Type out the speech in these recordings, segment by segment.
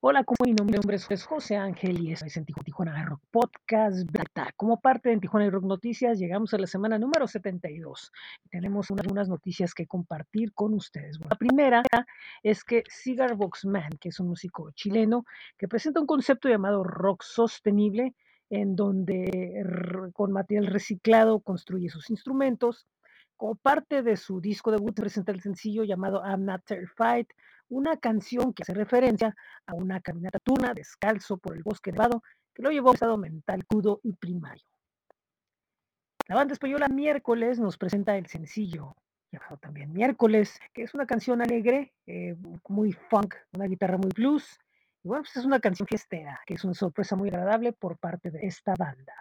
Hola, ¿cómo? Mi nombre es José Ángel y es en Tijuana, Rock Podcast Beta. Como parte de Tijuana Rock Noticias, llegamos a la semana número 72 y tenemos unas noticias que compartir con ustedes. La primera es que Cigar Box Man, que es un músico chileno, que presenta un concepto llamado rock sostenible, en donde con material reciclado construye sus instrumentos. Como parte de su disco debut presenta el sencillo llamado I'm Not Terrified, una canción que hace referencia a una caminata turna descalzo por el bosque nevado que lo llevó a un estado mental crudo y primario. La banda española Miércoles nos presenta el sencillo llamado también Miércoles, que es una canción alegre, eh, muy funk, una guitarra muy blues. Y bueno, pues es una canción fiestera, que es una sorpresa muy agradable por parte de esta banda.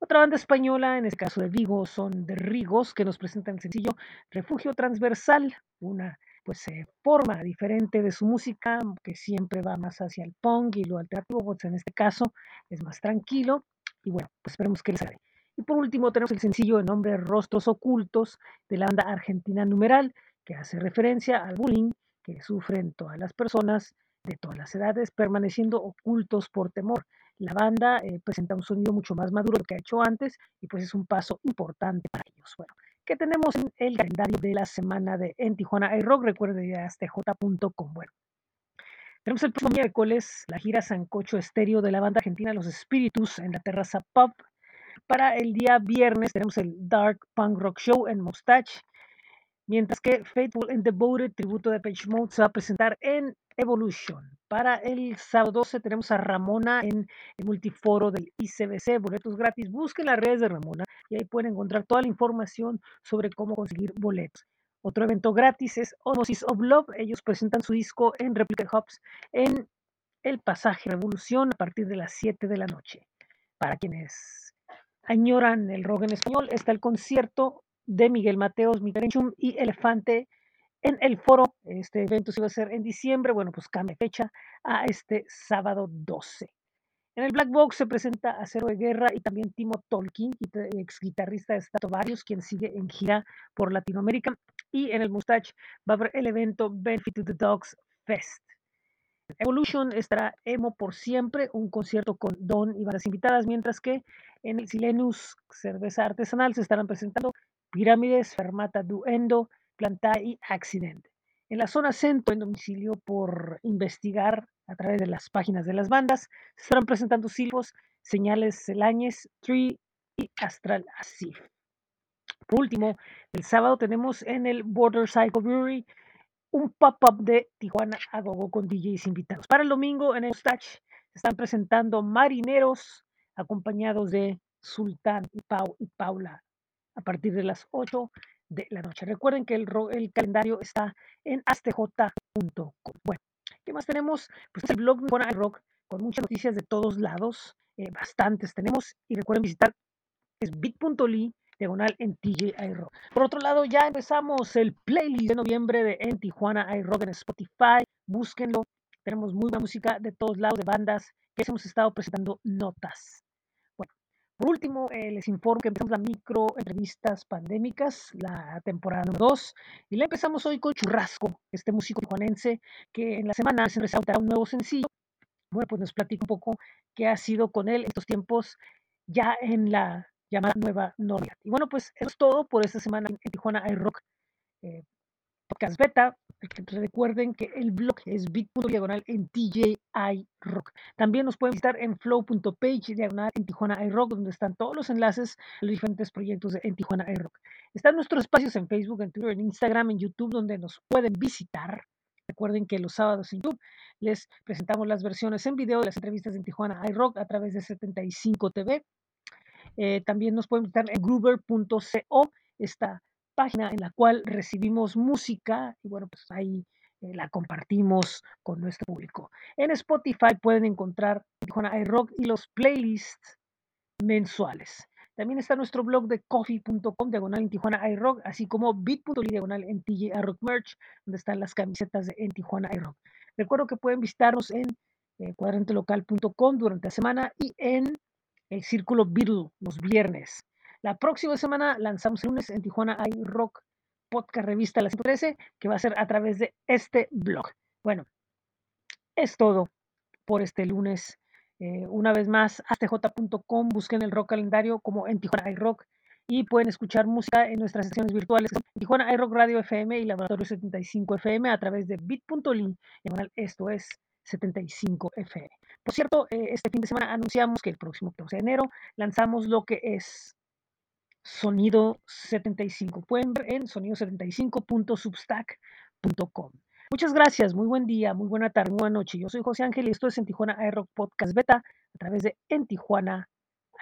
Otra banda española, en este caso de Vigo, son de Rigos, que nos presentan el sencillo Refugio Transversal, una pues eh, forma diferente de su música, que siempre va más hacia el punk y lo alternativo, pues en este caso es más tranquilo. Y bueno, pues esperemos que les agrade. Y por último tenemos el sencillo de nombre Rostros Ocultos de la banda argentina Numeral, que hace referencia al bullying que sufren todas las personas de todas las edades, permaneciendo ocultos por temor. La banda eh, presenta un sonido mucho más maduro de lo que ha hecho antes y pues es un paso importante para ellos. Bueno, que tenemos en el calendario de la semana de en Tijuana iRock. Recuerde ya stj.com. Bueno, tenemos el próximo miércoles la gira Sancocho Estéreo de la banda argentina Los Espíritus en la terraza Pub. Para el día viernes tenemos el Dark Punk Rock Show en Mustache. Mientras que Faithful and Devoted, tributo de Page Mode, se va a presentar en Evolution. Para el sábado 12 tenemos a Ramona en el multiforo del ICBC, boletos gratis. Busquen las redes de Ramona y ahí pueden encontrar toda la información sobre cómo conseguir boletos. Otro evento gratis es Osmosis of Love. Ellos presentan su disco en Replica Hubs en el pasaje Revolución a partir de las 7 de la noche. Para quienes añoran el rock en español, está el concierto de Miguel Mateos, Miguel Enchum y Elefante en el foro. Este evento se iba a hacer en diciembre, bueno, pues cambia fecha a este sábado 12. En el Black Box se presenta Acero de Guerra y también Timo Tolkien, ex guitarrista de Varios, quien sigue en gira por Latinoamérica. Y en el Mustache va a haber el evento Benefit to the Dogs Fest. Evolution estará Emo por siempre, un concierto con Don y varias invitadas, mientras que en el Silenus Cerveza Artesanal se estarán presentando Pirámides, Fermata Duendo, Planta y Accident. En la zona centro, en domicilio por investigar a través de las páginas de las bandas, se estarán presentando silvos, señales Celañes, Tree y Astral Asif. Por último, el sábado tenemos en el Border Cycle Brewery un pop-up de Tijuana a Gogo con DJs invitados. Para el domingo en el Stach se están presentando marineros acompañados de Sultán y y Paula a partir de las 8 de la noche. Recuerden que el, el calendario está en astj.com. Bueno, ¿qué más tenemos? Pues el blog Tijuana Rock con muchas noticias de todos lados, eh, bastantes tenemos y recuerden visitar es bit.ly diagonal en TJ iRock. Por otro lado, ya empezamos el playlist de noviembre de En Tijuana iRock en Spotify. Búsquenlo. Tenemos muy buena música de todos lados, de bandas que hemos estado presentando notas. Por último, eh, les informo que empezamos la micro entrevistas pandémicas, la temporada número 2, y la empezamos hoy con Churrasco, este músico tijuanense que en la semana se resaltará un nuevo sencillo. Bueno, pues nos platica un poco qué ha sido con él estos tiempos ya en la llamada Nueva Normalidad. Y bueno, pues eso es todo por esta semana en Tijuana iRock eh, Podcast Beta. Recuerden que el blog es bit.diagonal en TJI Rock. También nos pueden visitar en flow.page diagonal en Tijuana iRock, donde están todos los enlaces a los diferentes proyectos de en Tijuana iRock. Están nuestros espacios en Facebook, en Twitter, en Instagram, en YouTube, donde nos pueden visitar. Recuerden que los sábados en YouTube les presentamos las versiones en video de las entrevistas en Tijuana iRock a través de 75 TV. Eh, también nos pueden visitar en groover.co, esta página en la cual recibimos música y bueno, pues ahí eh, la compartimos con nuestro público. En Spotify pueden encontrar Tijuana iRock y los playlists mensuales. También está nuestro blog de coffee.com diagonal en Tijuana iRock, así como bit.ly diagonal en TJ iRock Merch, donde están las camisetas de en Tijuana iRock. Recuerdo que pueden visitarnos en eh, cuadrantelocal.com durante la semana y en el Círculo Beatle los viernes. La próxima semana lanzamos el lunes en Tijuana hay Rock Podcast Revista la 113, que va a ser a través de este blog. Bueno, es todo por este lunes. Eh, una vez más, astj.com, busquen el rock calendario como en Tijuana iRock y pueden escuchar música en nuestras sesiones virtuales en Tijuana iRock Radio FM y Laboratorio 75 FM a través de bit.ly. Esto es 75 FM. Por cierto, eh, este fin de semana anunciamos que el próximo 14 de enero lanzamos lo que es Sonido 75. Pueden ver en sonido75.substack.com. Muchas gracias, muy buen día, muy buena tarde, muy buena noche. Yo soy José Ángel y esto es en Tijuana iRock Podcast Beta a través de En Tijuana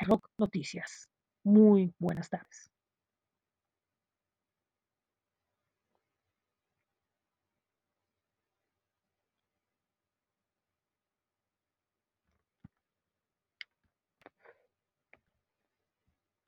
iRock Noticias. Muy buenas tardes.